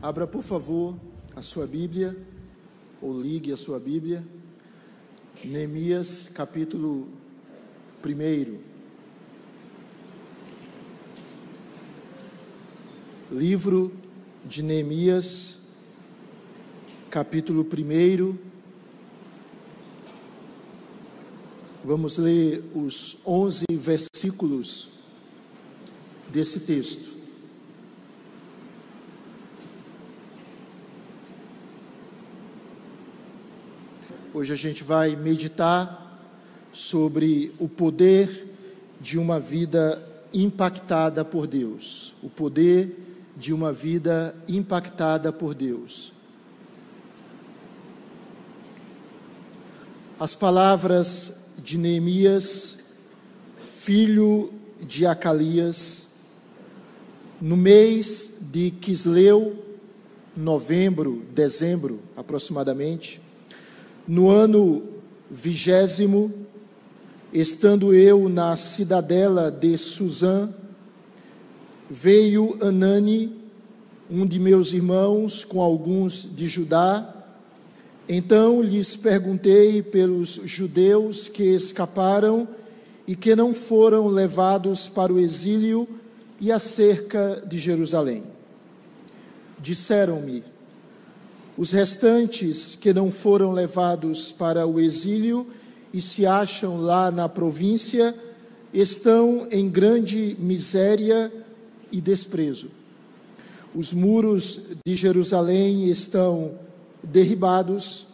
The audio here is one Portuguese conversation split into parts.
Abra, por favor, a sua Bíblia, ou ligue a sua Bíblia, Neemias, capítulo 1. Livro de Neemias, capítulo 1. Vamos ler os 11 versículos desse texto. Hoje a gente vai meditar sobre o poder de uma vida impactada por Deus. O poder de uma vida impactada por Deus. As palavras de Neemias, filho de Acalias, no mês de Quisleu, novembro, dezembro aproximadamente, no ano vigésimo, estando eu na cidadela de Suzã, veio Anani, um de meus irmãos, com alguns de Judá. Então lhes perguntei pelos judeus que escaparam e que não foram levados para o exílio e acerca de Jerusalém. Disseram-me: os restantes que não foram levados para o exílio e se acham lá na província estão em grande miséria e desprezo. Os muros de Jerusalém estão derribados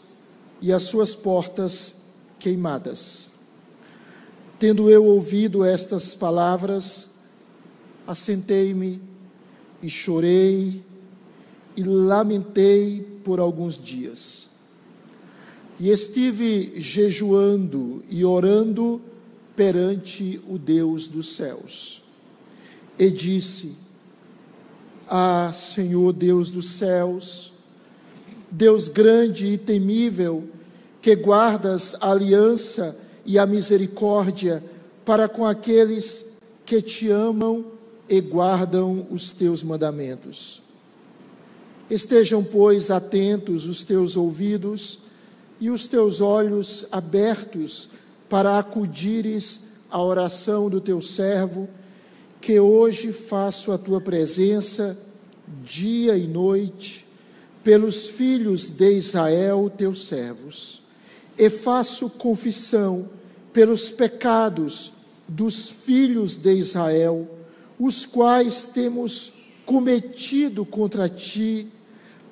e as suas portas queimadas. Tendo eu ouvido estas palavras, assentei-me e chorei e lamentei por alguns dias. E estive jejuando e orando perante o Deus dos céus. E disse: Ah, Senhor Deus dos céus, Deus grande e temível, que guardas a aliança e a misericórdia para com aqueles que te amam e guardam os teus mandamentos. Estejam, pois, atentos os teus ouvidos e os teus olhos abertos para acudires à oração do teu servo, que hoje faço a tua presença dia e noite pelos filhos de Israel, teus servos, e faço confissão pelos pecados dos filhos de Israel, os quais temos cometido contra ti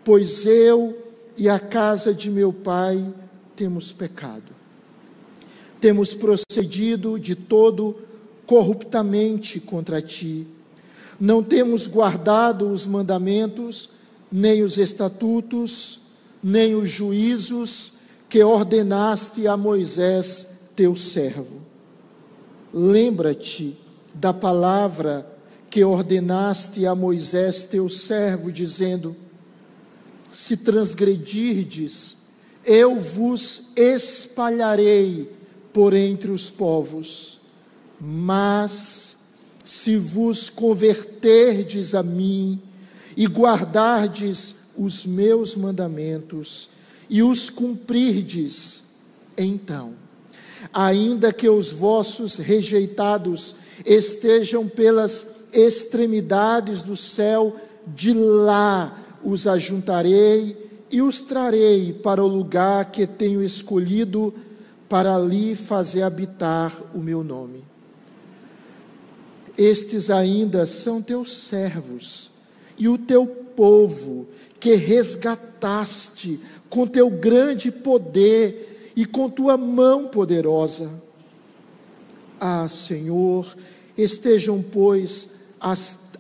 pois eu e a casa de meu pai temos pecado. Temos procedido de todo corruptamente contra ti. Não temos guardado os mandamentos, nem os estatutos, nem os juízos que ordenaste a Moisés, teu servo. Lembra-te da palavra que ordenaste a Moisés, teu servo, dizendo: se transgredirdes, eu vos espalharei por entre os povos. Mas se vos converterdes a mim e guardardes os meus mandamentos e os cumprirdes, então, ainda que os vossos rejeitados estejam pelas extremidades do céu, de lá os ajuntarei e os trarei para o lugar que tenho escolhido para ali fazer habitar o meu nome. Estes ainda são teus servos e o teu povo que resgataste com teu grande poder e com tua mão poderosa. Ah, Senhor, estejam, pois,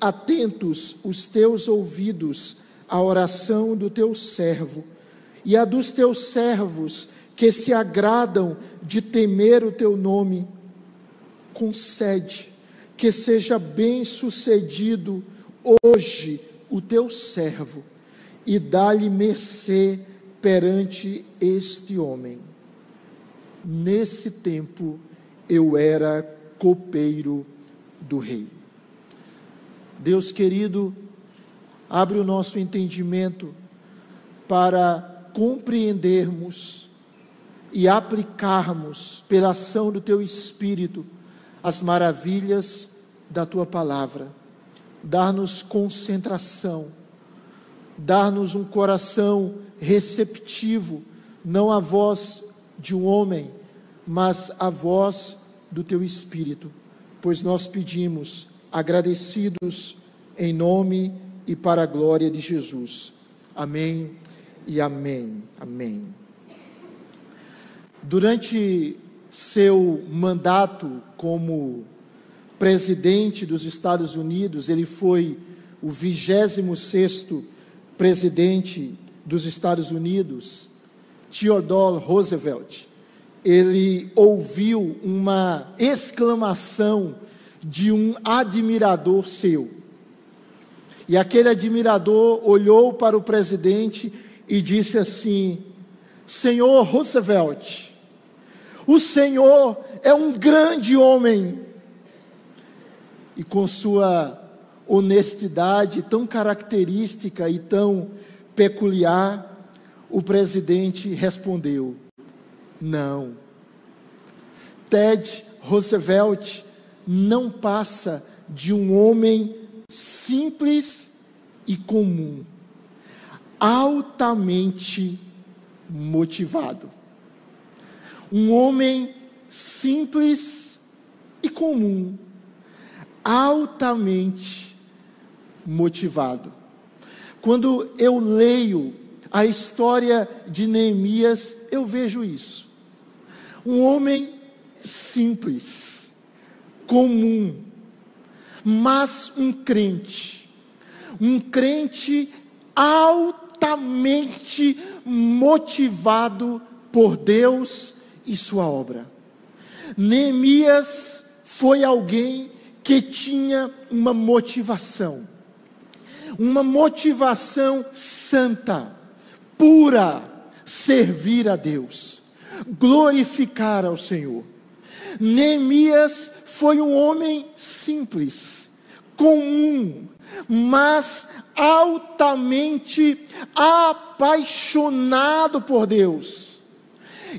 atentos os teus ouvidos a oração do teu servo e a dos teus servos que se agradam de temer o teu nome. Concede que seja bem sucedido hoje o teu servo e dá-lhe mercê perante este homem. Nesse tempo eu era copeiro do rei. Deus querido, abre o nosso entendimento para compreendermos e aplicarmos, pela ação do Teu Espírito, as maravilhas da Tua palavra. Dar-nos concentração, dar-nos um coração receptivo, não a voz de um homem, mas a voz do Teu Espírito, pois nós pedimos, agradecidos, em nome e para a glória de Jesus. Amém e amém. Amém. Durante seu mandato como presidente dos Estados Unidos, ele foi o 26º presidente dos Estados Unidos, Theodore Roosevelt. Ele ouviu uma exclamação de um admirador seu. E aquele admirador olhou para o presidente e disse assim: Senhor Roosevelt, o Senhor é um grande homem. E com sua honestidade tão característica e tão peculiar, o presidente respondeu: Não. Ted Roosevelt não passa de um homem simples e comum altamente motivado. Um homem simples e comum, altamente motivado. Quando eu leio a história de Neemias, eu vejo isso. Um homem simples, comum, mas um crente, um crente altamente motivado por Deus e sua obra. Neemias foi alguém que tinha uma motivação, uma motivação santa, pura, servir a Deus, glorificar ao Senhor. Neemias foi um homem simples, comum, mas altamente apaixonado por Deus.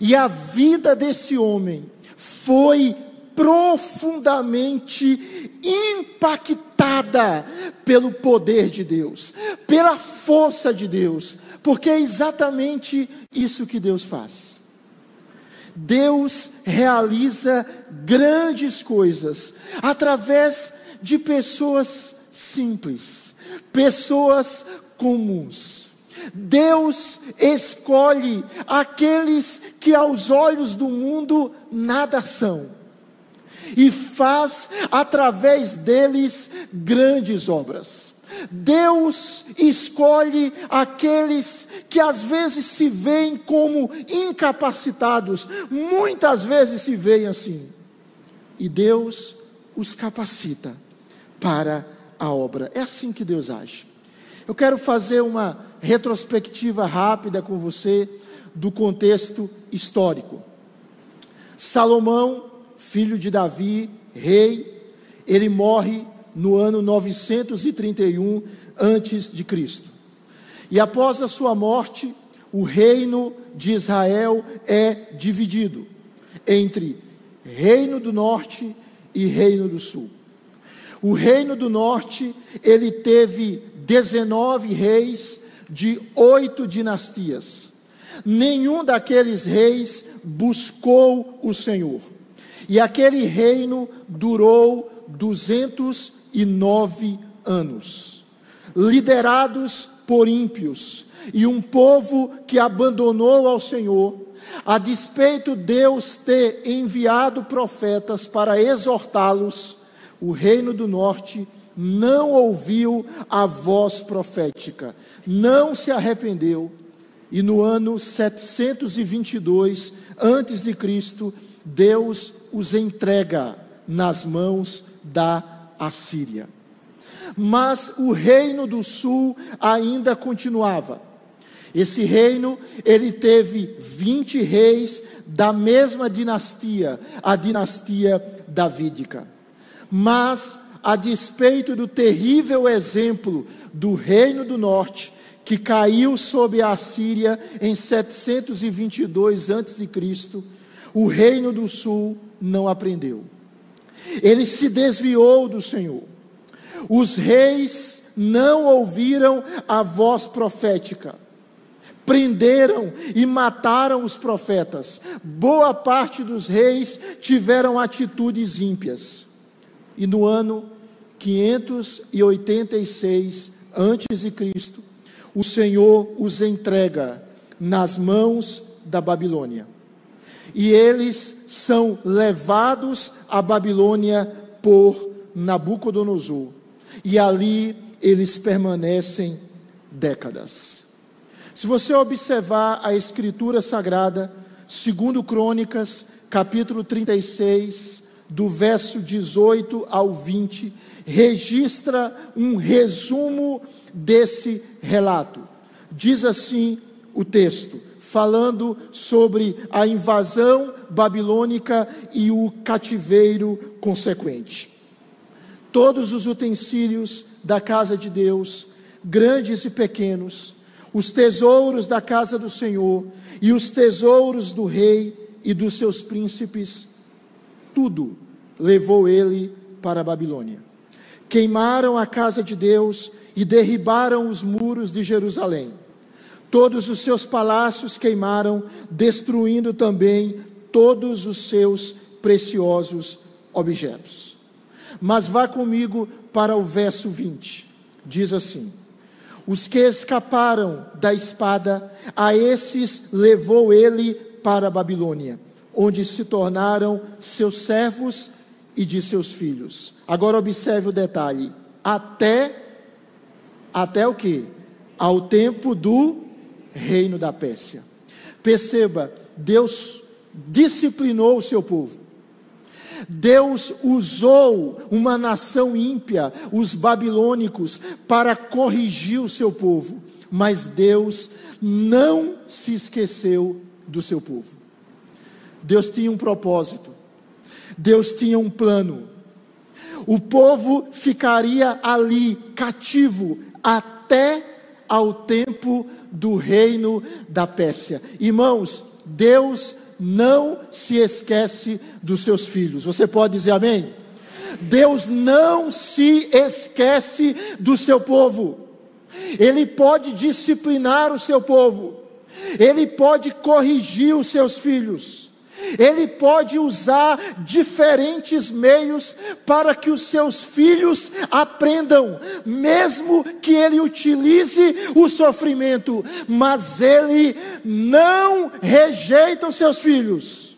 E a vida desse homem foi profundamente impactada pelo poder de Deus, pela força de Deus, porque é exatamente isso que Deus faz. Deus realiza grandes coisas através de pessoas simples, pessoas comuns. Deus escolhe aqueles que aos olhos do mundo nada são e faz através deles grandes obras. Deus escolhe aqueles que às vezes se veem como incapacitados, muitas vezes se veem assim, e Deus os capacita para a obra. É assim que Deus age. Eu quero fazer uma retrospectiva rápida com você do contexto histórico. Salomão, filho de Davi, rei, ele morre no ano 931 antes de Cristo. E após a sua morte, o reino de Israel é dividido entre reino do norte e reino do sul. O reino do norte, ele teve 19 reis de oito dinastias. Nenhum daqueles reis buscou o Senhor. E aquele reino durou 209 anos, liderados por ímpios e um povo que abandonou ao Senhor, a despeito Deus ter enviado profetas para exortá-los o reino do norte não ouviu a voz profética, não se arrependeu, e no ano 722 antes de Cristo, Deus os entrega nas mãos da Assíria. Mas o reino do sul ainda continuava. Esse reino, ele teve 20 reis da mesma dinastia, a dinastia davídica. Mas a despeito do terrível exemplo do Reino do Norte, que caiu sob a Assíria em 722 a.C., o Reino do Sul não aprendeu. Ele se desviou do Senhor. Os reis não ouviram a voz profética. Prenderam e mataram os profetas. Boa parte dos reis tiveram atitudes ímpias. E no ano 586 antes de Cristo, o Senhor os entrega nas mãos da Babilônia e eles são levados à Babilônia por Nabucodonosor, e ali eles permanecem décadas. Se você observar a Escritura Sagrada, segundo Crônicas, capítulo 36, do verso 18 ao 20, registra um resumo desse relato. Diz assim o texto: falando sobre a invasão babilônica e o cativeiro consequente. Todos os utensílios da casa de Deus, grandes e pequenos, os tesouros da casa do Senhor e os tesouros do rei e dos seus príncipes, tudo levou ele para a Babilônia. Queimaram a casa de Deus e derribaram os muros de Jerusalém Todos os seus palácios queimaram, destruindo também todos os seus preciosos objetos. Mas vá comigo para o verso 20. Diz assim: Os que escaparam da espada, a esses levou ele para a Babilônia, onde se tornaram seus servos e de seus filhos. Agora observe o detalhe: até até o que? Ao tempo do reino da Pérsia. Perceba, Deus disciplinou o seu povo. Deus usou uma nação ímpia, os babilônicos, para corrigir o seu povo, mas Deus não se esqueceu do seu povo. Deus tinha um propósito, Deus tinha um plano. O povo ficaria ali cativo até ao tempo do reino da Pérsia. Irmãos, Deus não se esquece dos seus filhos. Você pode dizer amém? Deus não se esquece do seu povo. Ele pode disciplinar o seu povo. Ele pode corrigir os seus filhos. Ele pode usar diferentes meios para que os seus filhos aprendam, mesmo que ele utilize o sofrimento, mas ele não rejeita os seus filhos.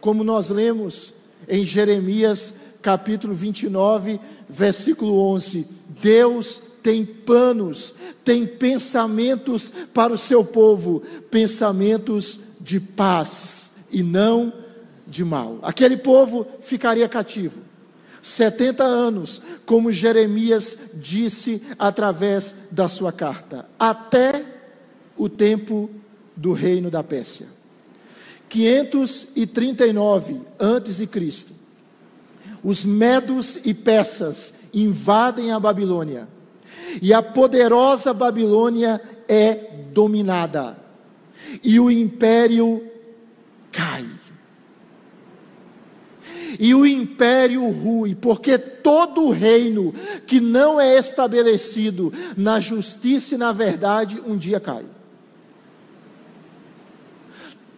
Como nós lemos em Jeremias capítulo 29, versículo 11: Deus tem planos, tem pensamentos para o seu povo, pensamentos de paz e não de mal. Aquele povo ficaria cativo. 70 anos, como Jeremias disse através da sua carta, até o tempo do reino da Pérsia. 539 antes de Cristo. Os medos e persas invadem a Babilônia. E a poderosa Babilônia é dominada. E o império cai. E o império rui, porque todo reino que não é estabelecido na justiça e na verdade, um dia cai.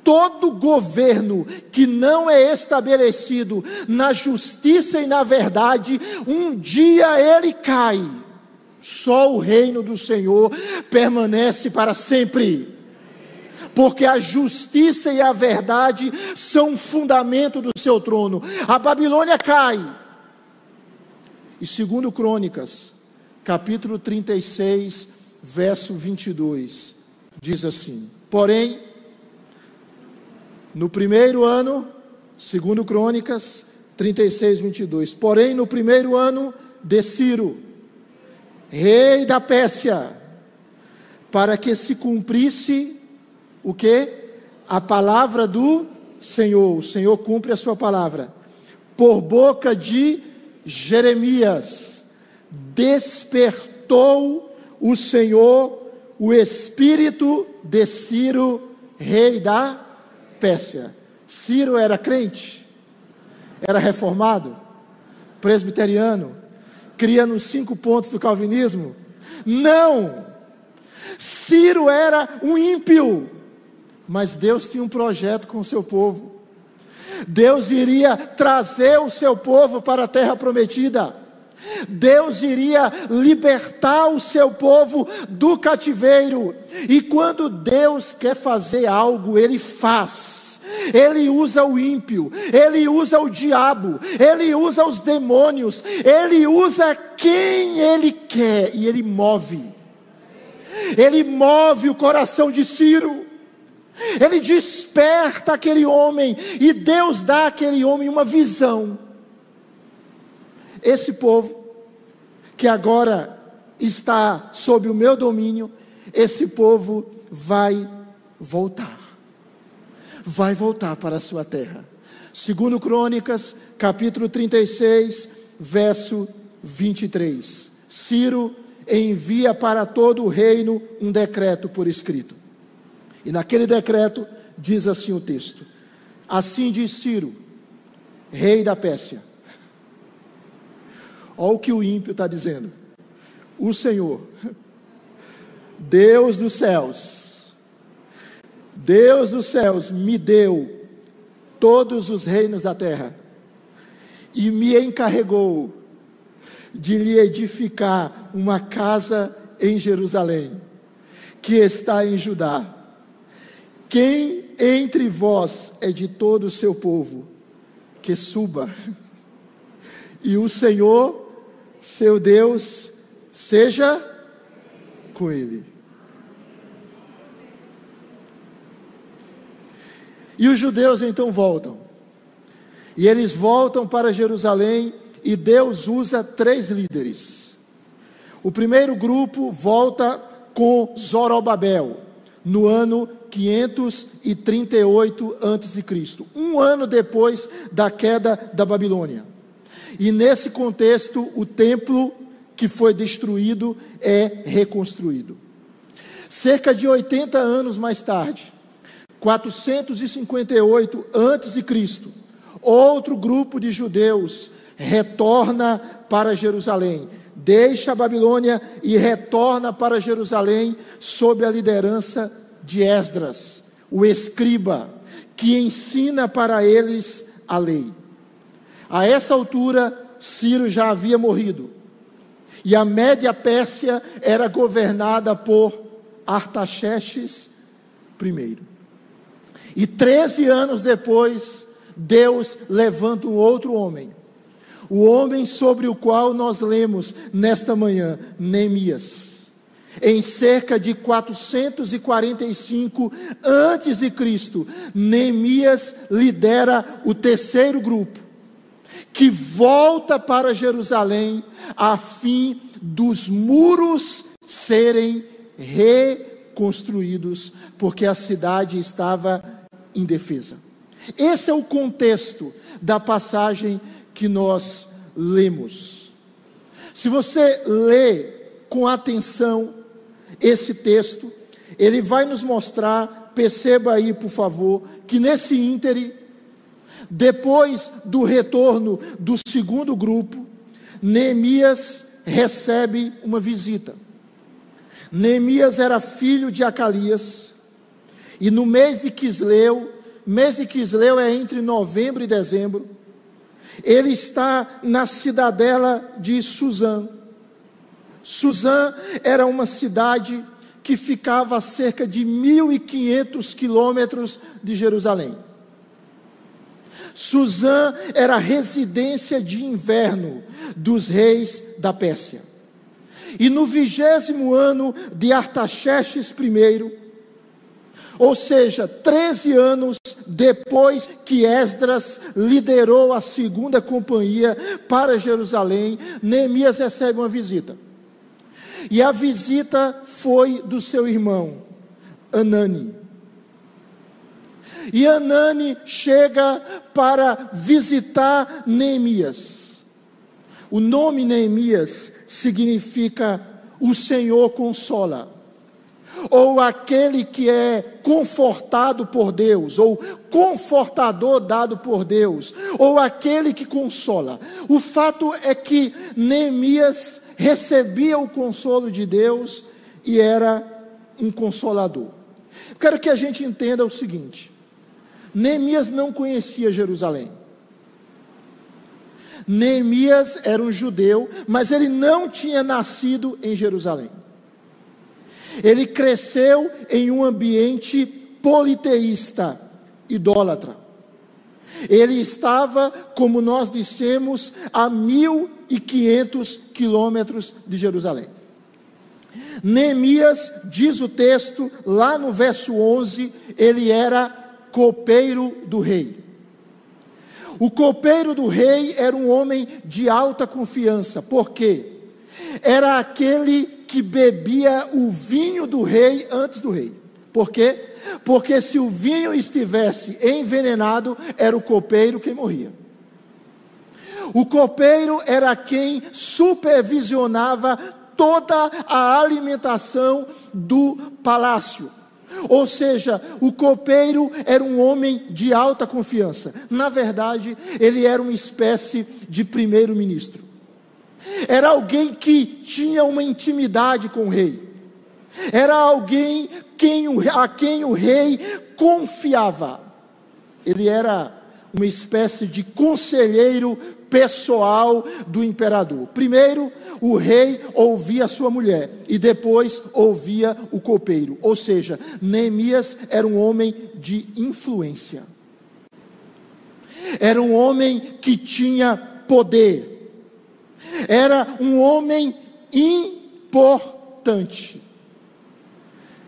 Todo governo que não é estabelecido na justiça e na verdade, um dia ele cai. Só o reino do Senhor permanece para sempre porque a justiça e a verdade são o fundamento do seu trono. A Babilônia cai. E segundo Crônicas, capítulo 36, verso 22, diz assim: Porém, no primeiro ano, segundo Crônicas 36, 22, porém no primeiro ano de Ciro, rei da Pérsia, para que se cumprisse o que? A palavra do Senhor. O Senhor cumpre a sua palavra. Por boca de Jeremias, despertou o Senhor o espírito de Ciro, rei da Pérsia. Ciro era crente, era reformado, presbiteriano, cria nos cinco pontos do calvinismo. Não! Ciro era um ímpio, mas Deus tinha um projeto com o seu povo. Deus iria trazer o seu povo para a terra prometida. Deus iria libertar o seu povo do cativeiro. E quando Deus quer fazer algo, Ele faz. Ele usa o ímpio, ele usa o diabo, ele usa os demônios, ele usa quem ele quer e ele move. Ele move o coração de Ciro. Ele desperta aquele homem e Deus dá àquele homem uma visão. Esse povo, que agora está sob o meu domínio, esse povo vai voltar. Vai voltar para a sua terra. Segundo Crônicas, capítulo 36, verso 23. Ciro envia para todo o reino um decreto por escrito. E naquele decreto diz assim o texto: Assim diz Ciro, rei da Pérsia. Olha o que o ímpio está dizendo. O Senhor, Deus dos céus, Deus dos céus me deu todos os reinos da terra e me encarregou de lhe edificar uma casa em Jerusalém, que está em Judá. Quem entre vós é de todo o seu povo, que suba, e o Senhor, seu Deus, seja com ele. E os judeus então voltam. E eles voltam para Jerusalém e Deus usa três líderes. O primeiro grupo volta com Zorobabel, no ano 538 a.C., um ano depois da queda da Babilônia. E nesse contexto, o templo que foi destruído é reconstruído. Cerca de 80 anos mais tarde, 458 a.C., outro grupo de judeus retorna para Jerusalém, deixa a Babilônia e retorna para Jerusalém sob a liderança de Esdras, o escriba, que ensina para eles a lei. A essa altura, Ciro já havia morrido, e a Média Pérsia era governada por Artaxerxes I. E 13 anos depois, Deus levanta um outro homem, o homem sobre o qual nós lemos nesta manhã, Neemias. Em cerca de 445 antes de Cristo, Neemias lidera o terceiro grupo, que volta para Jerusalém a fim dos muros serem reconstruídos, porque a cidade estava indefesa. Esse é o contexto da passagem que nós lemos. Se você lê com atenção esse texto, ele vai nos mostrar, perceba aí, por favor, que nesse íntere, depois do retorno do segundo grupo, Neemias recebe uma visita. Neemias era filho de Acalias, e no mês de Quisleu, mês de Quisleu é entre novembro e dezembro, ele está na cidadela de Suzã. Suzã era uma cidade que ficava a cerca de 1.500 quilômetros de Jerusalém. Suzã era a residência de inverno dos reis da Pérsia. E no vigésimo ano de Artaxerxes I, ou seja, 13 anos depois que Esdras liderou a segunda companhia para Jerusalém, Neemias recebe uma visita. E a visita foi do seu irmão, Anani. E Anani chega para visitar Neemias. O nome Neemias significa o Senhor consola, ou aquele que é confortado por Deus, ou confortador dado por Deus, ou aquele que consola. O fato é que Neemias recebia o consolo de Deus e era um consolador. Quero que a gente entenda o seguinte: Neemias não conhecia Jerusalém. Neemias era um judeu, mas ele não tinha nascido em Jerusalém. Ele cresceu em um ambiente politeísta, idólatra. Ele estava, como nós dissemos, a 1.500 quilômetros de Jerusalém. Neemias, diz o texto, lá no verso 11, ele era copeiro do rei. O copeiro do rei era um homem de alta confiança, porque era aquele que bebia o vinho do rei antes do rei. Por quê? Porque se o vinho estivesse envenenado, era o copeiro quem morria. O copeiro era quem supervisionava toda a alimentação do palácio. Ou seja, o copeiro era um homem de alta confiança. Na verdade, ele era uma espécie de primeiro-ministro. Era alguém que tinha uma intimidade com o rei. Era alguém quem, a quem o rei confiava. Ele era uma espécie de conselheiro pessoal do imperador. Primeiro, o rei ouvia a sua mulher e depois ouvia o copeiro. Ou seja, Neemias era um homem de influência. Era um homem que tinha poder. Era um homem importante.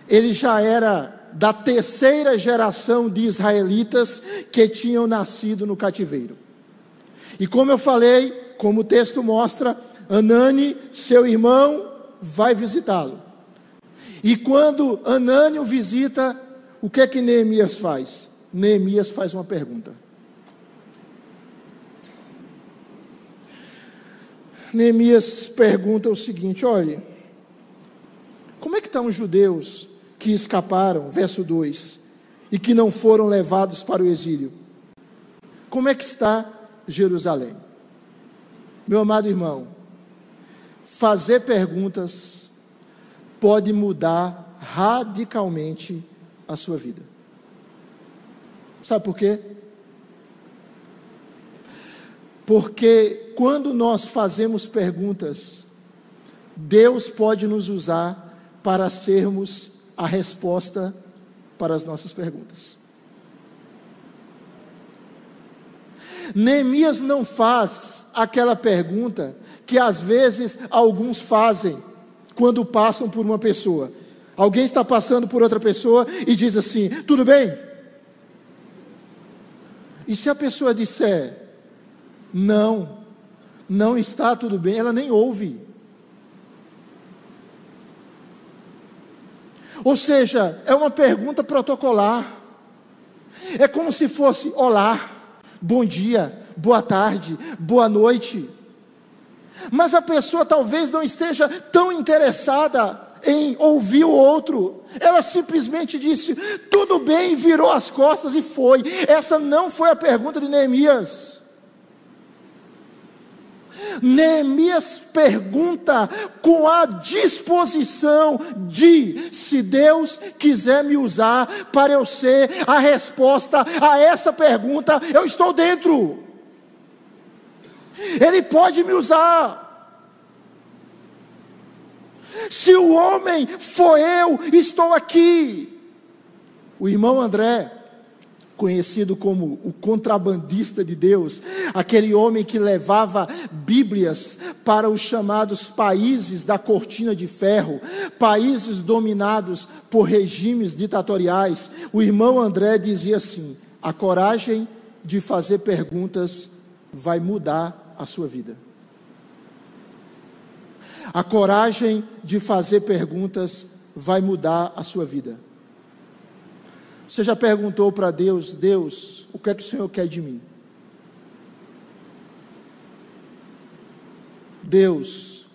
Ele já era da terceira geração de israelitas que tinham nascido no cativeiro. E como eu falei, como o texto mostra, Anani, seu irmão, vai visitá-lo. E quando Anani o visita, o que é que Neemias faz? Neemias faz uma pergunta. Neemias pergunta o seguinte: olhe, como é que estão os judeus que escaparam, verso 2, e que não foram levados para o exílio? Como é que está Jerusalém. Meu amado irmão, fazer perguntas pode mudar radicalmente a sua vida. Sabe por quê? Porque quando nós fazemos perguntas, Deus pode nos usar para sermos a resposta para as nossas perguntas. Neemias não faz aquela pergunta que às vezes alguns fazem quando passam por uma pessoa. Alguém está passando por outra pessoa e diz assim: tudo bem? E se a pessoa disser, não, não está tudo bem, ela nem ouve. Ou seja, é uma pergunta protocolar. É como se fosse: olá, bom dia, boa tarde, boa noite. Mas a pessoa talvez não esteja tão interessada em ouvir o outro. Ela simplesmente disse: tudo bem, virou as costas e foi. Essa não foi a pergunta de Neemias. Neemias pergunta com a disposição de, se Deus quiser me usar para eu ser a resposta a essa pergunta, eu estou dentro. Ele pode me usar. Se o homem for eu, estou aqui. O irmão André conhecido como o contrabandista de Deus, aquele homem que levava Bíblias para os chamados países da cortina de ferro, países dominados por regimes ditatoriais. O irmão André dizia assim: a coragem de fazer perguntas vai mudar a sua vida. A coragem de fazer perguntas vai mudar a sua vida. Você já perguntou para Deus: Deus, o que é que o Senhor quer de mim? Deus,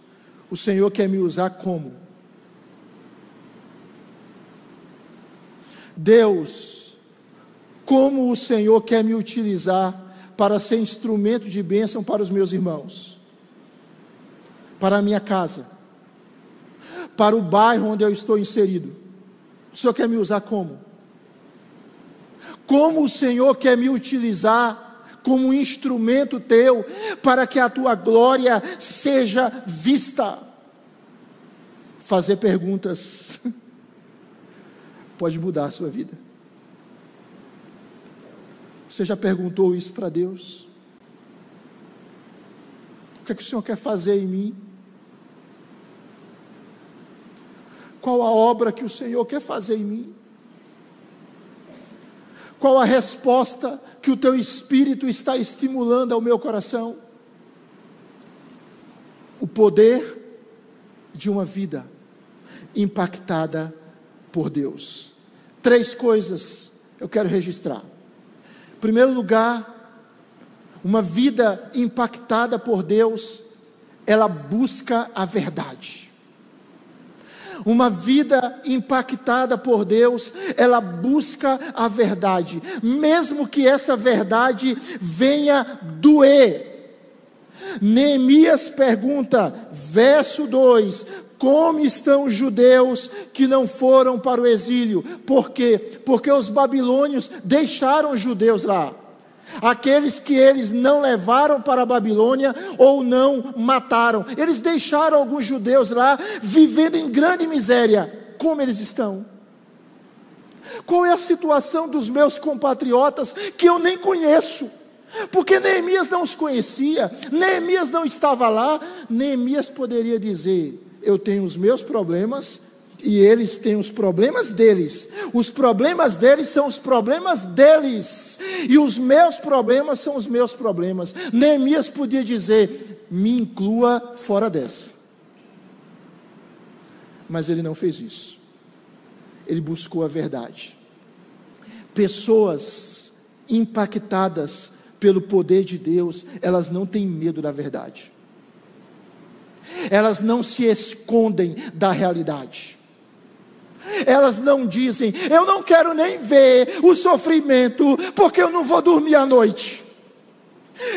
o Senhor quer me usar como? Deus, como o Senhor quer me utilizar para ser instrumento de bênção para os meus irmãos, para a minha casa, para o bairro onde eu estou inserido. O Senhor quer me usar como? Como o Senhor quer me utilizar como um instrumento teu, para que a tua glória seja vista. Fazer perguntas pode mudar a sua vida. Você já perguntou isso para Deus? O que é que o Senhor quer fazer em mim? Qual a obra que o Senhor quer fazer em mim? Qual a resposta que o teu espírito está estimulando ao meu coração? O poder de uma vida impactada por Deus. Três coisas eu quero registrar. Em primeiro lugar, uma vida impactada por Deus, ela busca a verdade. Uma vida impactada por Deus, ela busca a verdade, mesmo que essa verdade venha doer. Neemias pergunta, verso 2: Como estão os judeus que não foram para o exílio? Por quê? Porque os babilônios deixaram os judeus lá aqueles que eles não levaram para a Babilônia ou não mataram. Eles deixaram alguns judeus lá vivendo em grande miséria. Como eles estão? Qual é a situação dos meus compatriotas que eu nem conheço? Porque Neemias não os conhecia, Neemias não estava lá. Neemias poderia dizer: Eu tenho os meus problemas, e eles têm os problemas deles. Os problemas deles são os problemas deles. E os meus problemas são os meus problemas. Neemias podia dizer: me inclua fora dessa. Mas ele não fez isso. Ele buscou a verdade. Pessoas impactadas pelo poder de Deus, elas não têm medo da verdade. Elas não se escondem da realidade elas não dizem, eu não quero nem ver o sofrimento, porque eu não vou dormir à noite.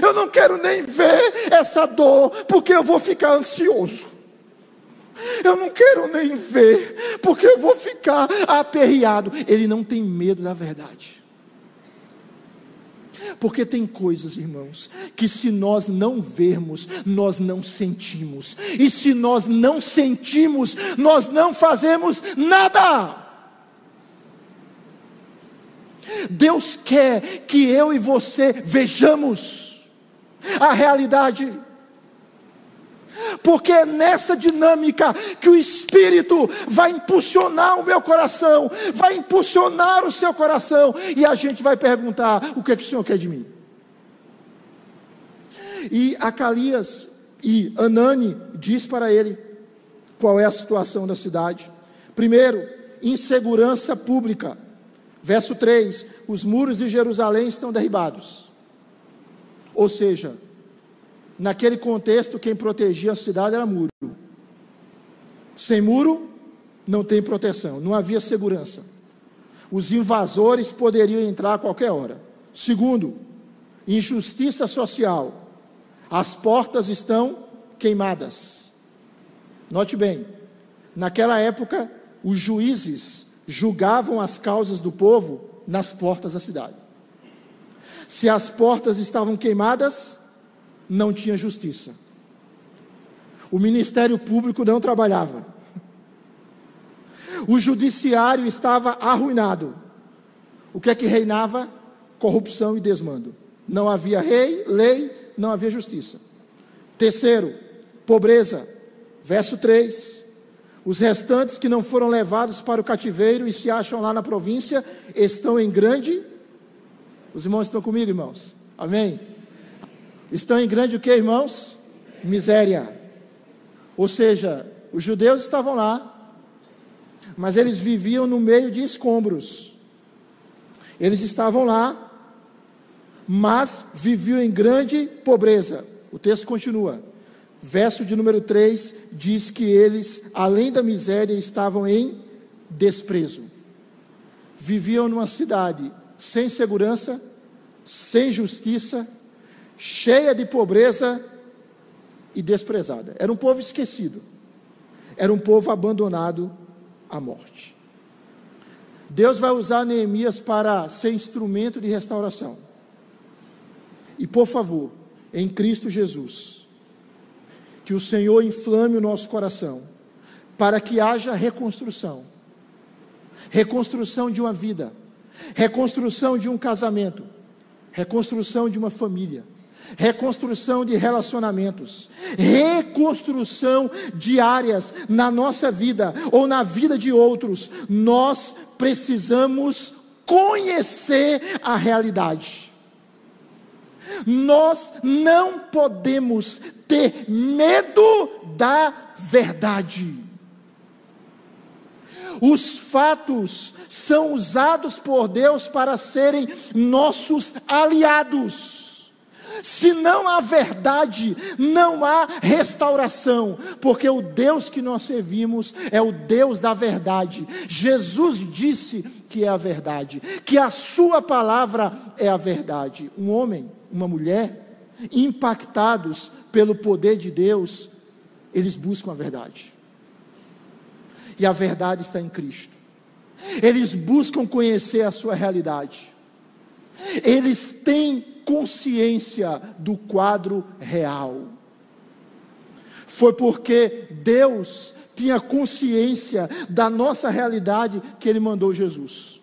Eu não quero nem ver essa dor, porque eu vou ficar ansioso. Eu não quero nem ver, porque eu vou ficar aperreado. Ele não tem medo da verdade. Porque tem coisas, irmãos, que se nós não vermos, nós não sentimos. E se nós não sentimos, nós não fazemos nada. Deus quer que eu e você vejamos a realidade porque é nessa dinâmica que o Espírito vai impulsionar o meu coração, vai impulsionar o seu coração, e a gente vai perguntar: o que, é que o Senhor quer de mim? E Acalias e Anani diz para ele qual é a situação da cidade. Primeiro, insegurança pública. Verso 3: os muros de Jerusalém estão derribados. Ou seja, Naquele contexto, quem protegia a cidade era muro. Sem muro, não tem proteção, não havia segurança. Os invasores poderiam entrar a qualquer hora. Segundo, injustiça social. As portas estão queimadas. Note bem, naquela época, os juízes julgavam as causas do povo nas portas da cidade. Se as portas estavam queimadas, não tinha justiça. O Ministério Público não trabalhava. O judiciário estava arruinado. O que é que reinava? Corrupção e desmando. Não havia rei, lei, não havia justiça. Terceiro, pobreza. Verso 3. Os restantes que não foram levados para o cativeiro e se acham lá na província estão em grande. Os irmãos estão comigo, irmãos? Amém? Estão em grande o que, irmãos? Miséria. Ou seja, os judeus estavam lá, mas eles viviam no meio de escombros. Eles estavam lá, mas viviam em grande pobreza. O texto continua. Verso de número 3 diz que eles, além da miséria, estavam em desprezo. Viviam numa cidade sem segurança, sem justiça, cheia de pobreza e desprezada. Era um povo esquecido. Era um povo abandonado à morte. Deus vai usar Neemias para ser instrumento de restauração. E por favor, em Cristo Jesus, que o Senhor inflame o nosso coração, para que haja reconstrução reconstrução de uma vida, reconstrução de um casamento, reconstrução de uma família, reconstrução de relacionamentos, reconstrução de áreas na nossa vida ou na vida de outros. Nós precisamos conhecer a realidade. Nós não podemos ter medo da verdade. Os fatos são usados por Deus para serem nossos aliados. Se não há verdade, não há restauração, porque o Deus que nós servimos é o Deus da verdade. Jesus disse que é a verdade, que a Sua palavra é a verdade. Um homem, uma mulher, impactados pelo poder de Deus, eles buscam a verdade. E a verdade está em Cristo. Eles buscam conhecer a sua realidade. Eles têm consciência do quadro real. Foi porque Deus tinha consciência da nossa realidade que Ele mandou Jesus.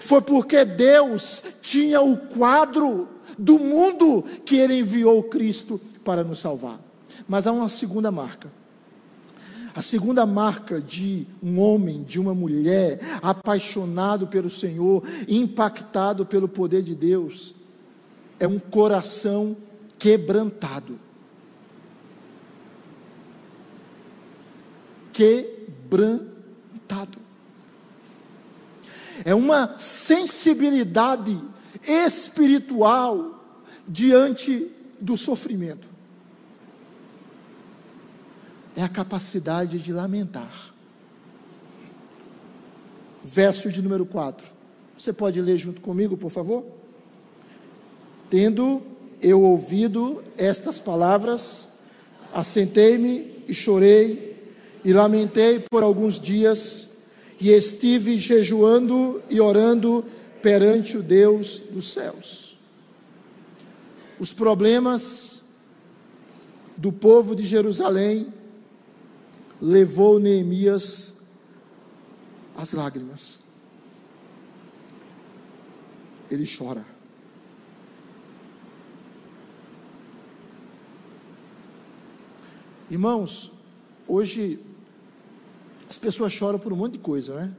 Foi porque Deus tinha o quadro do mundo que ele enviou Cristo para nos salvar. Mas há uma segunda marca. A segunda marca de um homem, de uma mulher apaixonado pelo Senhor, impactado pelo poder de Deus, é um coração quebrantado. Quebrantado. É uma sensibilidade espiritual diante do sofrimento. É a capacidade de lamentar. Verso de número 4. Você pode ler junto comigo, por favor? Tendo eu ouvido estas palavras, assentei-me e chorei, e lamentei por alguns dias, e estive jejuando e orando perante o Deus dos céus. Os problemas do povo de Jerusalém levou Neemias às lágrimas. Ele chora. Irmãos, hoje as pessoas choram por um monte de coisa, né?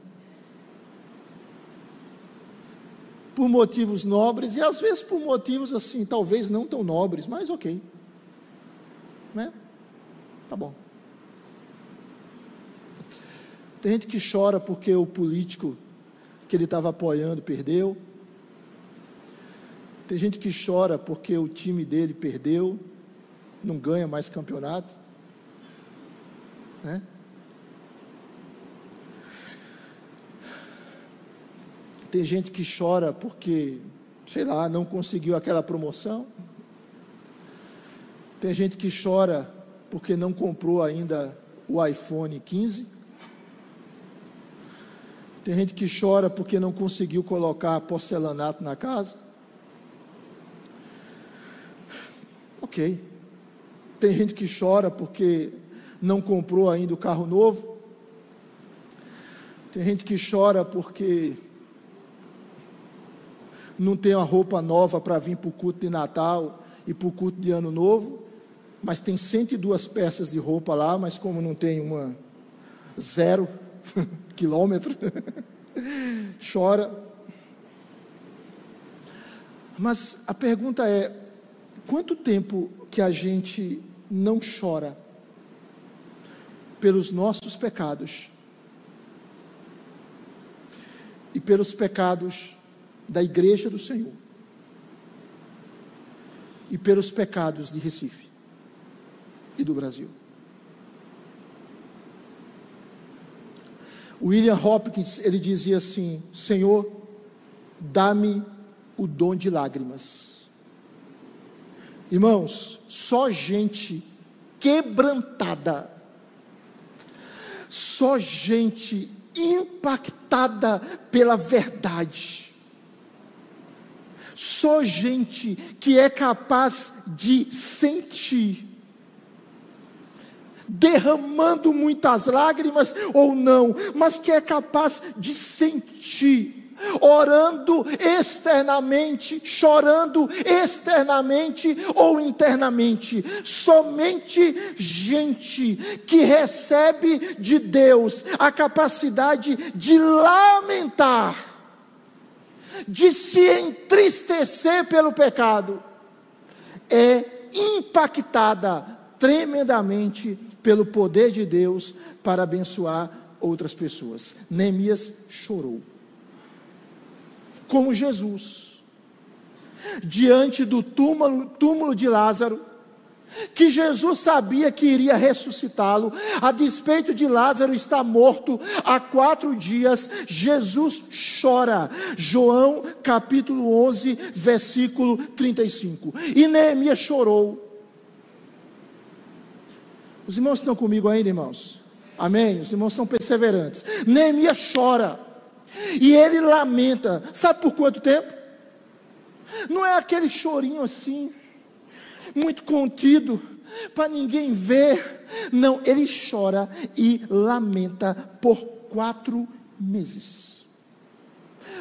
por motivos nobres e às vezes por motivos assim, talvez não tão nobres, mas ok. Né? Tá bom. Tem gente que chora porque o político que ele estava apoiando perdeu. Tem gente que chora porque o time dele perdeu, não ganha mais campeonato. Né? Tem gente que chora porque, sei lá, não conseguiu aquela promoção. Tem gente que chora porque não comprou ainda o iPhone 15. Tem gente que chora porque não conseguiu colocar porcelanato na casa. Ok. Tem gente que chora porque não comprou ainda o carro novo. Tem gente que chora porque não tem uma roupa nova para vir para o culto de Natal e para o culto de Ano Novo, mas tem 102 peças de roupa lá, mas como não tem uma zero quilômetro, chora. Mas a pergunta é: quanto tempo que a gente não chora pelos nossos pecados e pelos pecados da igreja do Senhor e pelos pecados de Recife. e do Brasil. William Hopkins, ele dizia assim: Senhor, dá-me o dom de lágrimas. Irmãos, só gente quebrantada, só gente impactada pela verdade, só gente que é capaz de sentir, derramando muitas lágrimas ou não, mas que é capaz de sentir orando externamente, chorando externamente ou internamente. Somente gente que recebe de Deus a capacidade de lamentar, de se entristecer pelo pecado, é impactada tremendamente pelo poder de Deus para abençoar outras pessoas. Neemias chorou como Jesus, diante do túmulo, túmulo de Lázaro, que Jesus sabia que iria ressuscitá-lo, a despeito de Lázaro estar morto há quatro dias, Jesus chora. João capítulo 11, versículo 35. E Neemias chorou. Os irmãos estão comigo ainda, irmãos? Amém? Os irmãos são perseverantes. Neemias chora. E ele lamenta, sabe por quanto tempo? Não é aquele chorinho assim, muito contido, para ninguém ver. Não, ele chora e lamenta por quatro meses.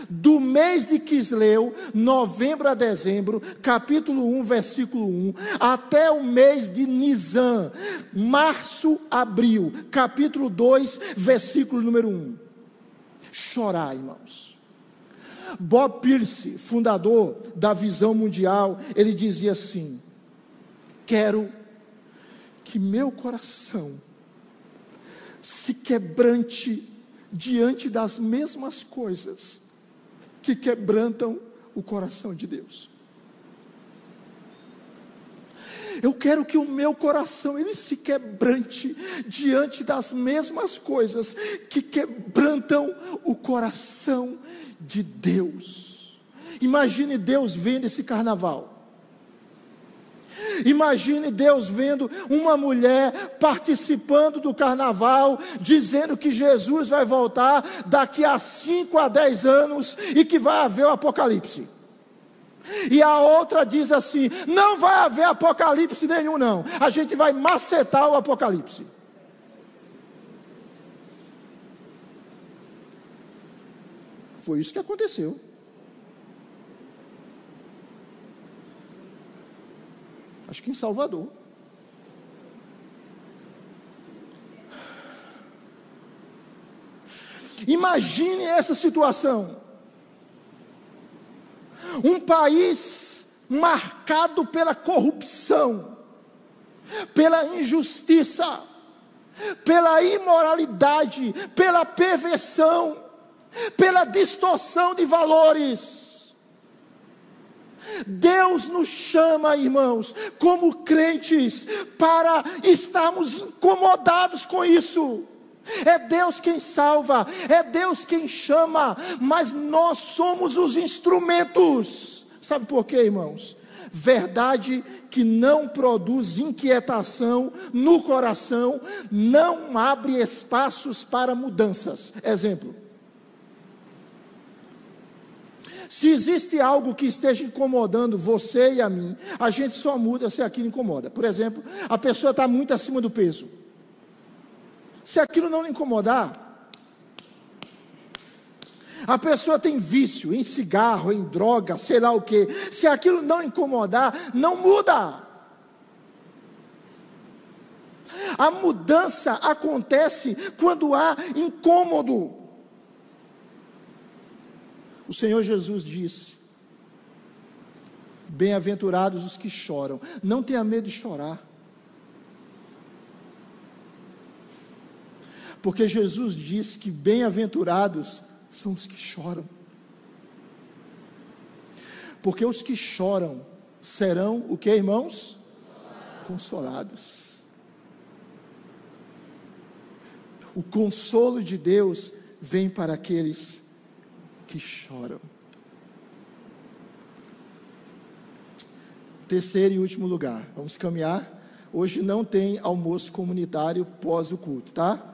Do mês de Quisleu, novembro a dezembro, capítulo 1, versículo 1, até o mês de Nisan, março, abril, capítulo 2, versículo número 1 chorar, irmãos. Bob Pierce, fundador da Visão Mundial, ele dizia assim: Quero que meu coração se quebrante diante das mesmas coisas que quebrantam o coração de Deus. Eu quero que o meu coração ele se quebrante diante das mesmas coisas que quebrantam o coração de Deus. Imagine Deus vendo esse carnaval. Imagine Deus vendo uma mulher participando do carnaval, dizendo que Jesus vai voltar daqui a 5 a 10 anos e que vai haver o apocalipse. E a outra diz assim: não vai haver apocalipse nenhum, não. A gente vai macetar o apocalipse. Foi isso que aconteceu. Acho que em Salvador. Imagine essa situação um país marcado pela corrupção, pela injustiça, pela imoralidade, pela perversão, pela distorção de valores. Deus nos chama, irmãos, como crentes, para estarmos incomodados com isso. É Deus quem salva, é Deus quem chama, mas nós somos os instrumentos. Sabe por quê, irmãos? Verdade que não produz inquietação no coração, não abre espaços para mudanças. Exemplo. Se existe algo que esteja incomodando você e a mim, a gente só muda se aquilo incomoda. Por exemplo, a pessoa está muito acima do peso. Se aquilo não lhe incomodar, a pessoa tem vício em cigarro, em droga, sei lá o que. Se aquilo não incomodar, não muda. A mudança acontece quando há incômodo. O Senhor Jesus disse: Bem-aventurados os que choram. Não tenha medo de chorar. Porque Jesus disse que bem-aventurados são os que choram. Porque os que choram serão o que, irmãos? Consolados. O consolo de Deus vem para aqueles que choram. Terceiro e último lugar, vamos caminhar. Hoje não tem almoço comunitário pós o culto, tá?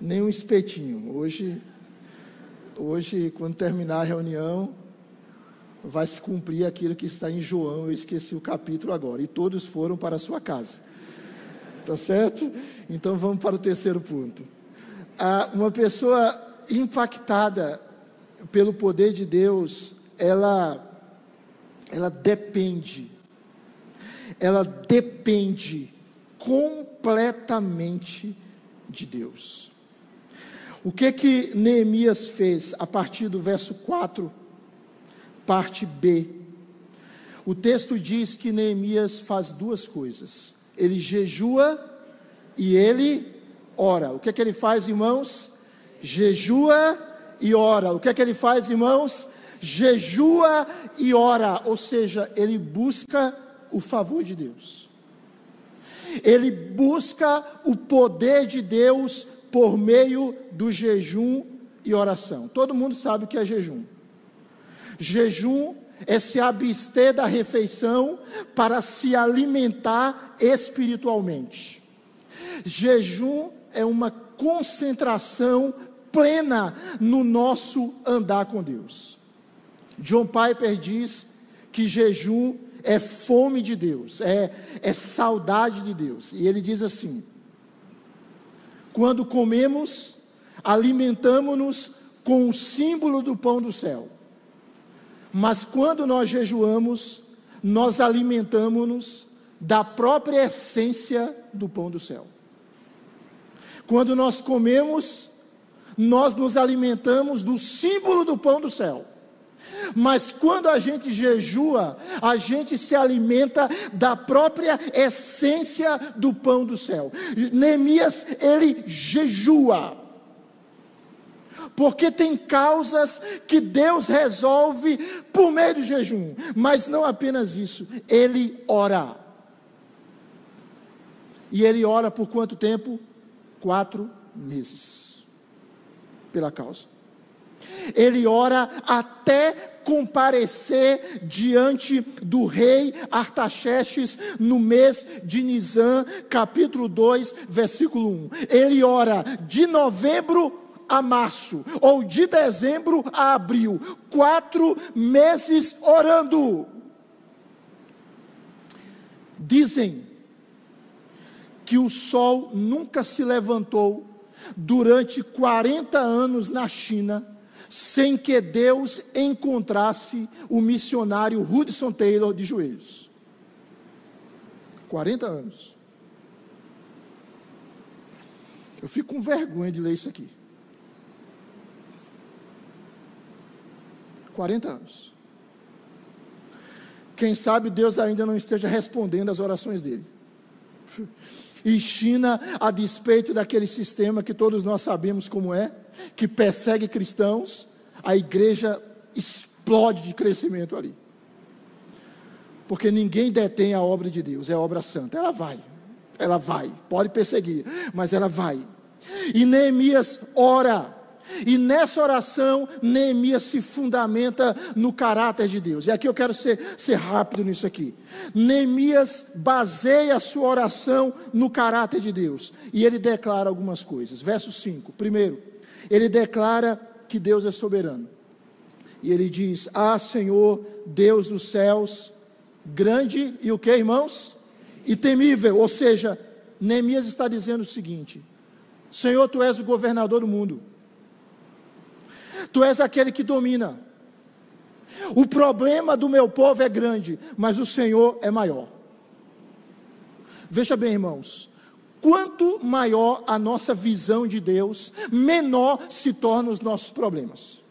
Nem um espetinho. Hoje, hoje quando terminar a reunião, vai se cumprir aquilo que está em João. Eu esqueci o capítulo agora. E todos foram para a sua casa. Tá certo? Então vamos para o terceiro ponto. Ah, uma pessoa impactada pelo poder de Deus, ela, ela depende ela depende completamente de Deus. O que que Neemias fez a partir do verso 4, parte B? O texto diz que Neemias faz duas coisas. Ele jejua e ele ora. O que que ele faz, irmãos? Jejua e ora. O que é que ele faz, irmãos? Jejua e ora, ou seja, ele busca o favor de Deus. Ele busca o poder de Deus por meio do jejum e oração. Todo mundo sabe o que é jejum. Jejum é se abster da refeição para se alimentar espiritualmente. Jejum é uma concentração plena no nosso andar com Deus. John Piper diz que jejum é fome de Deus, é, é saudade de Deus. E ele diz assim: quando comemos, alimentamos-nos com o símbolo do pão do céu. Mas quando nós jejuamos, nós alimentamos-nos da própria essência do pão do céu. Quando nós comemos, nós nos alimentamos do símbolo do pão do céu. Mas quando a gente jejua, a gente se alimenta da própria essência do pão do céu. Neemias, ele jejua. Porque tem causas que Deus resolve por meio do jejum, mas não apenas isso, ele ora. E ele ora por quanto tempo? Quatro meses. Pela causa. Ele ora até comparecer diante do rei Artaxerxes no mês de Nisan, capítulo 2, versículo 1. Ele ora de novembro a março, ou de dezembro a abril, quatro meses orando. Dizem que o sol nunca se levantou durante 40 anos na China sem que Deus encontrasse o missionário Hudson Taylor de joelhos. 40 anos. Eu fico com vergonha de ler isso aqui. 40 anos. Quem sabe Deus ainda não esteja respondendo às orações dele. E China, a despeito daquele sistema que todos nós sabemos como é, que persegue cristãos, a igreja explode de crescimento ali. Porque ninguém detém a obra de Deus, é obra santa. Ela vai, ela vai, pode perseguir, mas ela vai. E Neemias ora, e nessa oração, Neemias se fundamenta no caráter de Deus. E aqui eu quero ser, ser rápido nisso aqui. Neemias baseia a sua oração no caráter de Deus. E ele declara algumas coisas. Verso 5. Primeiro, ele declara que Deus é soberano. E ele diz: Ah, Senhor, Deus dos céus, grande e o que, irmãos? E temível. Ou seja, Neemias está dizendo o seguinte: Senhor, tu és o governador do mundo. Tu és aquele que domina. O problema do meu povo é grande, mas o Senhor é maior. Veja bem, irmãos, quanto maior a nossa visão de Deus, menor se tornam os nossos problemas.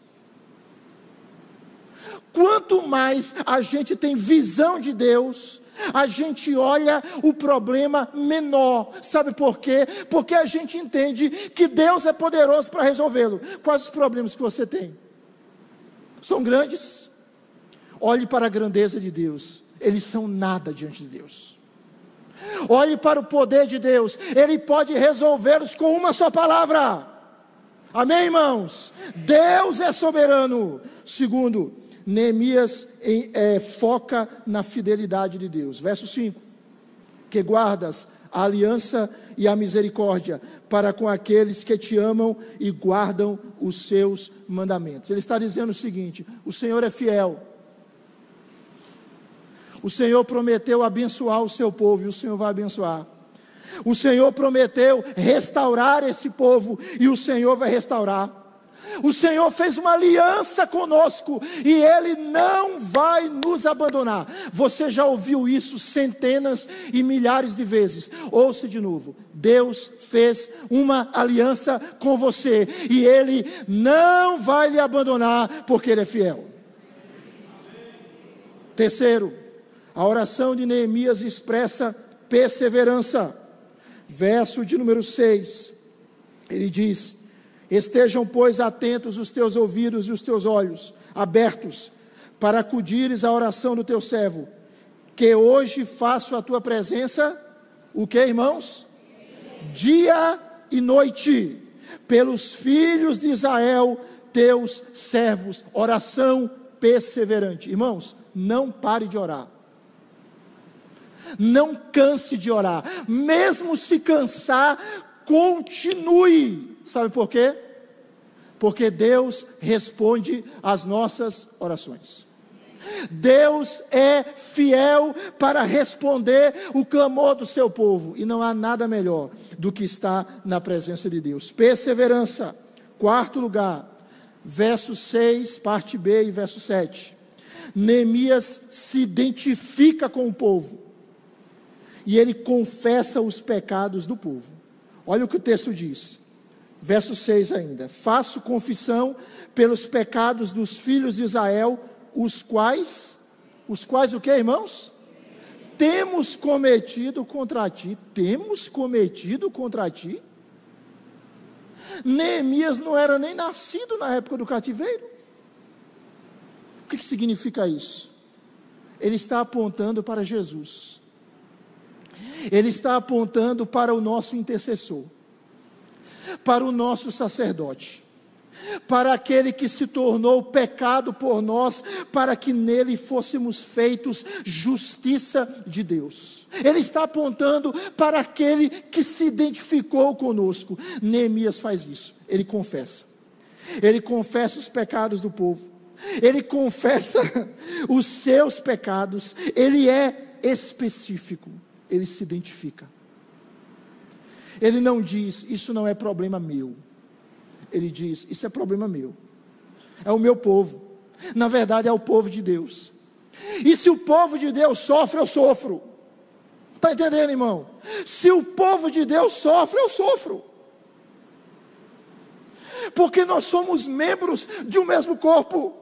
Quanto mais a gente tem visão de Deus, a gente olha o problema menor. Sabe por quê? Porque a gente entende que Deus é poderoso para resolvê-lo. Quais os problemas que você tem? São grandes? Olhe para a grandeza de Deus. Eles são nada diante de Deus. Olhe para o poder de Deus, Ele pode resolvê-los com uma só palavra. Amém, irmãos? Deus é soberano. Segundo, Neemias em, é, foca na fidelidade de Deus. Verso 5: Que guardas a aliança e a misericórdia para com aqueles que te amam e guardam os seus mandamentos. Ele está dizendo o seguinte: o Senhor é fiel. O Senhor prometeu abençoar o seu povo e o Senhor vai abençoar. O Senhor prometeu restaurar esse povo e o Senhor vai restaurar. O Senhor fez uma aliança conosco e Ele não vai nos abandonar. Você já ouviu isso centenas e milhares de vezes. Ouça de novo: Deus fez uma aliança com você e Ele não vai lhe abandonar porque Ele é fiel. Terceiro, a oração de Neemias expressa perseverança. Verso de número 6, ele diz: Estejam, pois, atentos os teus ouvidos e os teus olhos abertos, para acudires à oração do teu servo, que hoje faço a tua presença, o que, irmãos? Dia e noite, pelos filhos de Israel, teus servos, oração perseverante. Irmãos, não pare de orar. Não canse de orar, mesmo se cansar, continue. Sabe por quê? Porque Deus responde às nossas orações. Deus é fiel para responder o clamor do seu povo, e não há nada melhor do que estar na presença de Deus. Perseverança, quarto lugar, verso 6, parte B e verso 7. Neemias se identifica com o povo e ele confessa os pecados do povo. Olha o que o texto diz. Verso 6 ainda: Faço confissão pelos pecados dos filhos de Israel, os quais, os quais o que, irmãos? Temos cometido contra ti, temos cometido contra ti. Neemias não era nem nascido na época do cativeiro. O que, que significa isso? Ele está apontando para Jesus. Ele está apontando para o nosso intercessor, para o nosso sacerdote, para aquele que se tornou pecado por nós, para que nele fôssemos feitos justiça de Deus. Ele está apontando para aquele que se identificou conosco. Neemias faz isso, ele confessa. Ele confessa os pecados do povo. Ele confessa os seus pecados, ele é específico ele se identifica. Ele não diz, isso não é problema meu. Ele diz, isso é problema meu. É o meu povo. Na verdade, é o povo de Deus. E se o povo de Deus sofre, eu sofro. Está entendendo, irmão? Se o povo de Deus sofre, eu sofro. Porque nós somos membros de um mesmo corpo.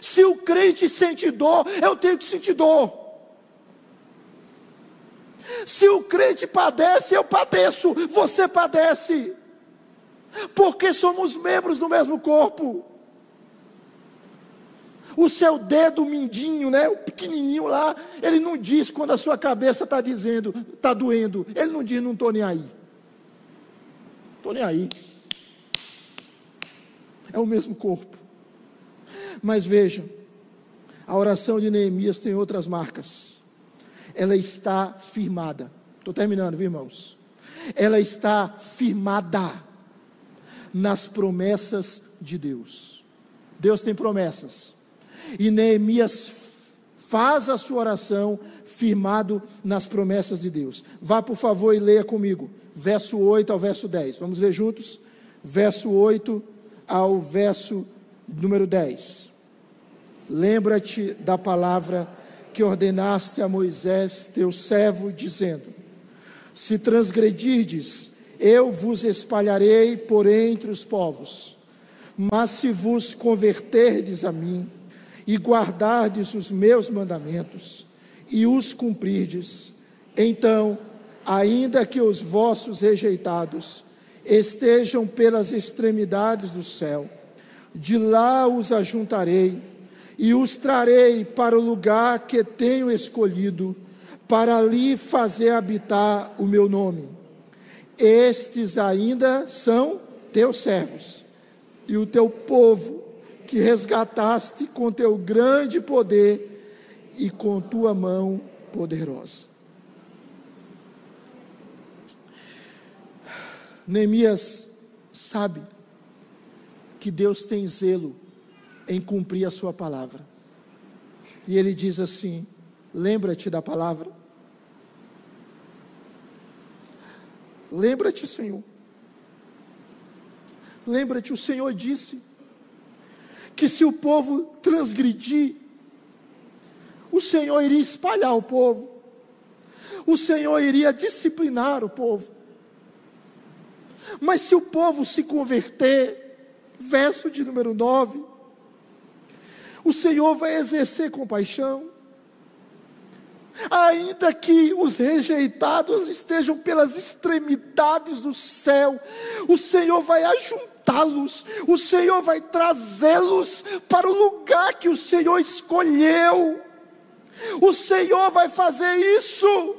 Se o crente sente dor, eu tenho que sentir dor. Se o crente padece, eu padeço, você padece, porque somos membros do mesmo corpo. O seu dedo mindinho, né, o pequenininho lá, ele não diz quando a sua cabeça está dizendo, está doendo. Ele não diz, não estou nem aí. Estou nem aí. É o mesmo corpo. Mas veja, a oração de Neemias tem outras marcas ela está firmada. Estou terminando, viu, irmãos? Ela está firmada nas promessas de Deus. Deus tem promessas. E Neemias faz a sua oração firmado nas promessas de Deus. Vá, por favor, e leia comigo, verso 8 ao verso 10. Vamos ler juntos? Verso 8 ao verso número 10. Lembra-te da palavra que ordenaste a Moisés, teu servo, dizendo: Se transgredirdes, eu vos espalharei por entre os povos. Mas se vos converterdes a mim e guardardes os meus mandamentos e os cumprirdes, então, ainda que os vossos rejeitados estejam pelas extremidades do céu, de lá os ajuntarei e os trarei para o lugar que tenho escolhido, para ali fazer habitar o meu nome. Estes ainda são teus servos, e o teu povo, que resgataste com teu grande poder e com tua mão poderosa. Neemias sabe que Deus tem zelo em cumprir a sua palavra. E ele diz assim: Lembra-te da palavra. Lembra-te, Senhor. Lembra-te, o Senhor disse que se o povo transgredir, o Senhor iria espalhar o povo, o Senhor iria disciplinar o povo. Mas se o povo se converter, verso de número 9, o Senhor vai exercer compaixão. Ainda que os rejeitados estejam pelas extremidades do céu, o Senhor vai ajuntá-los, o Senhor vai trazê-los para o lugar que o Senhor escolheu. O Senhor vai fazer isso.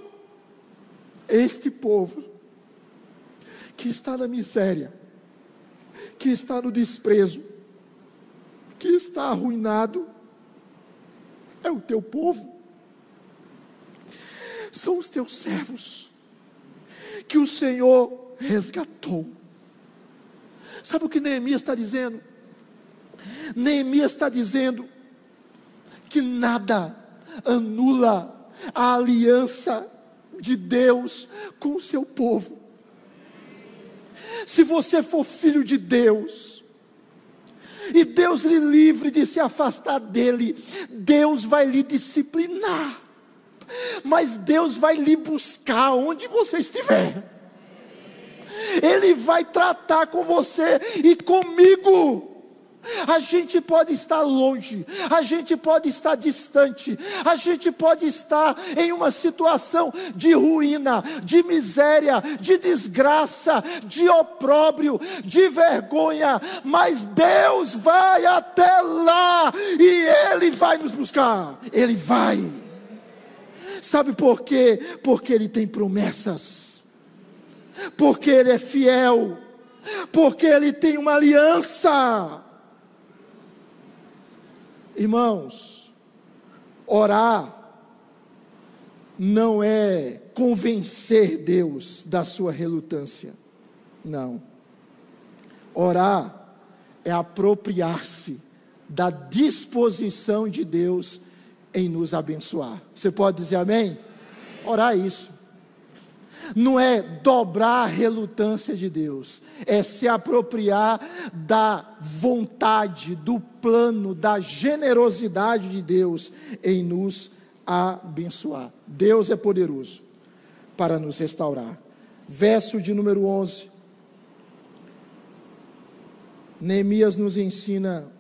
Este povo que está na miséria, que está no desprezo, que está arruinado é o teu povo, são os teus servos, que o Senhor resgatou. Sabe o que Neemias está dizendo? Neemias está dizendo que nada anula a aliança de Deus com o seu povo. Se você for filho de Deus, e Deus lhe livre de se afastar dele, Deus vai lhe disciplinar, mas Deus vai lhe buscar onde você estiver. Ele vai tratar com você e comigo. A gente pode estar longe, a gente pode estar distante, a gente pode estar em uma situação de ruína, de miséria, de desgraça, de opróbrio, de vergonha, mas Deus vai até lá e Ele vai nos buscar. Ele vai. Sabe por quê? Porque Ele tem promessas, porque Ele é fiel, porque Ele tem uma aliança. Irmãos, orar não é convencer Deus da sua relutância. Não. Orar é apropriar-se da disposição de Deus em nos abençoar. Você pode dizer amém? Orar é isso não é dobrar a relutância de Deus, é se apropriar da vontade, do plano, da generosidade de Deus em nos abençoar. Deus é poderoso para nos restaurar. Verso de número 11. Neemias nos ensina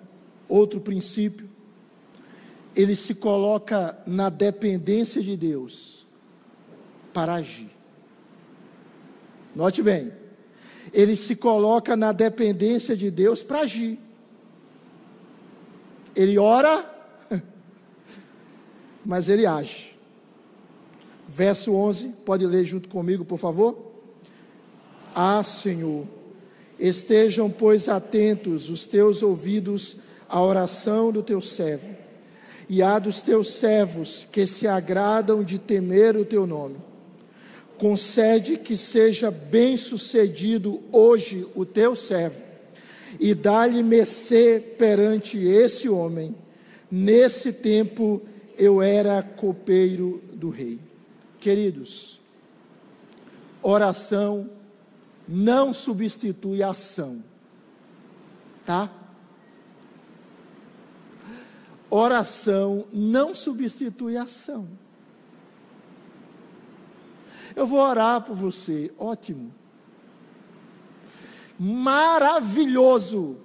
outro princípio. Ele se coloca na dependência de Deus para agir. Note bem, ele se coloca na dependência de Deus para agir. Ele ora, mas ele age. Verso 11, pode ler junto comigo, por favor? Ah, Senhor, estejam, pois, atentos os teus ouvidos à oração do teu servo e à dos teus servos que se agradam de temer o teu nome concede que seja bem-sucedido hoje o teu servo, e dá-lhe mercê perante esse homem. Nesse tempo eu era copeiro do rei. Queridos, oração não substitui ação, tá? Oração não substitui ação. Eu vou orar por você. Ótimo. Maravilhoso.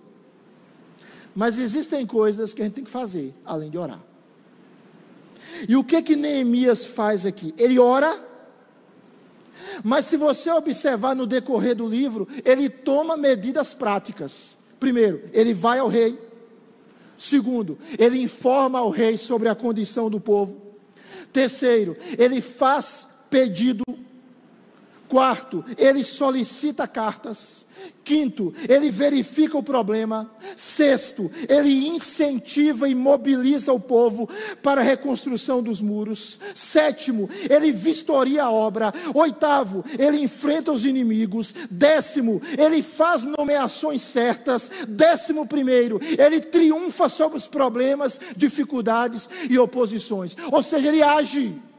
Mas existem coisas que a gente tem que fazer, além de orar. E o que que Neemias faz aqui? Ele ora, mas se você observar no decorrer do livro, ele toma medidas práticas. Primeiro, ele vai ao rei. Segundo, ele informa ao rei sobre a condição do povo. Terceiro, ele faz pedido. Quarto, ele solicita cartas. Quinto, ele verifica o problema. Sexto, ele incentiva e mobiliza o povo para a reconstrução dos muros. Sétimo, ele vistoria a obra. Oitavo, ele enfrenta os inimigos. Décimo, ele faz nomeações certas. Décimo primeiro, ele triunfa sobre os problemas, dificuldades e oposições. Ou seja, ele age.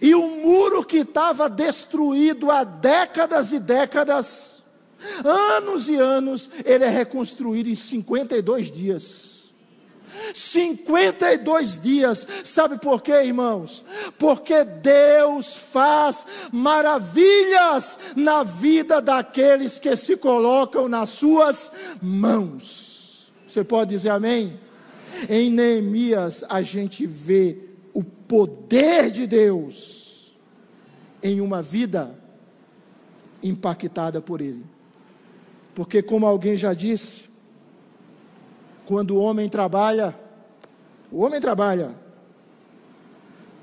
E o muro que estava destruído há décadas e décadas, anos e anos, ele é reconstruído em 52 dias. 52 dias, sabe por quê, irmãos? Porque Deus faz maravilhas na vida daqueles que se colocam nas suas mãos. Você pode dizer amém? Em Neemias a gente vê poder de Deus em uma vida impactada por Ele. Porque, como alguém já disse, quando o homem trabalha, o homem trabalha,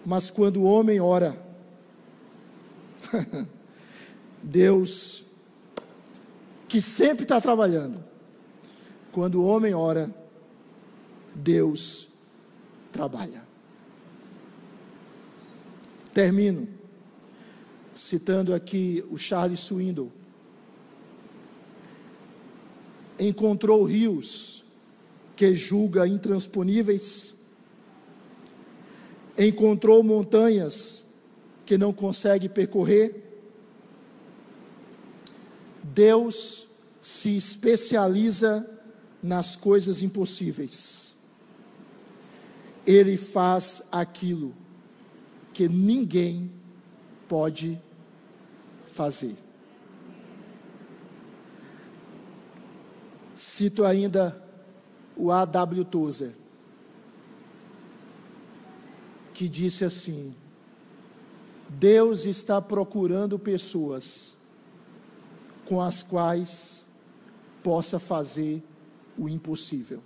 mas quando o homem ora, Deus, que sempre está trabalhando, quando o homem ora, Deus trabalha. Termino citando aqui o Charles Swindoll. Encontrou rios que julga intransponíveis, encontrou montanhas que não consegue percorrer. Deus se especializa nas coisas impossíveis. Ele faz aquilo que ninguém pode fazer. Cito ainda o A.W. Tozer, que disse assim: Deus está procurando pessoas com as quais possa fazer o impossível.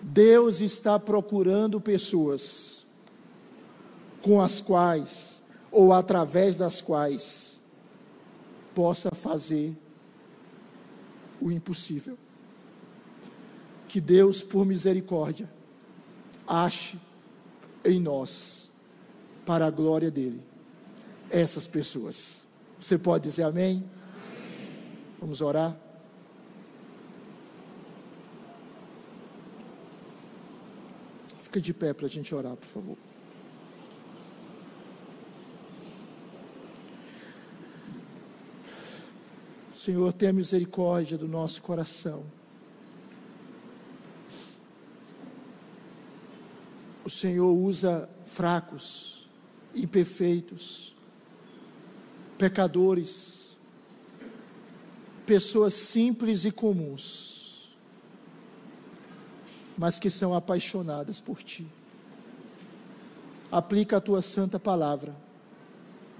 Deus está procurando pessoas com as quais, ou através das quais, possa fazer o impossível. Que Deus, por misericórdia, ache em nós, para a glória dEle, essas pessoas. Você pode dizer amém? amém. Vamos orar? Fica de pé para a gente orar, por favor. Senhor, tenha misericórdia do nosso coração. O Senhor usa fracos, imperfeitos, pecadores, pessoas simples e comuns, mas que são apaixonadas por Ti. Aplica a Tua santa palavra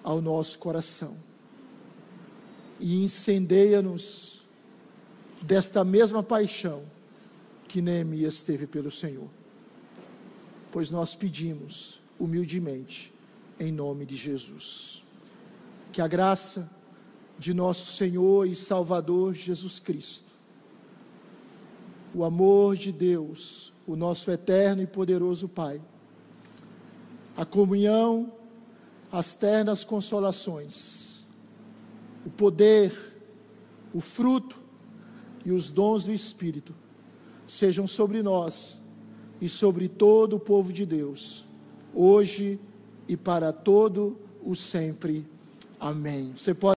ao nosso coração e incendeia-nos desta mesma paixão que Neemias teve pelo Senhor. Pois nós pedimos humildemente, em nome de Jesus, que a graça de nosso Senhor e Salvador Jesus Cristo, o amor de Deus, o nosso eterno e poderoso Pai, a comunhão, as ternas consolações, o poder, o fruto e os dons do Espírito sejam sobre nós e sobre todo o povo de Deus, hoje e para todo o sempre. Amém. Você pode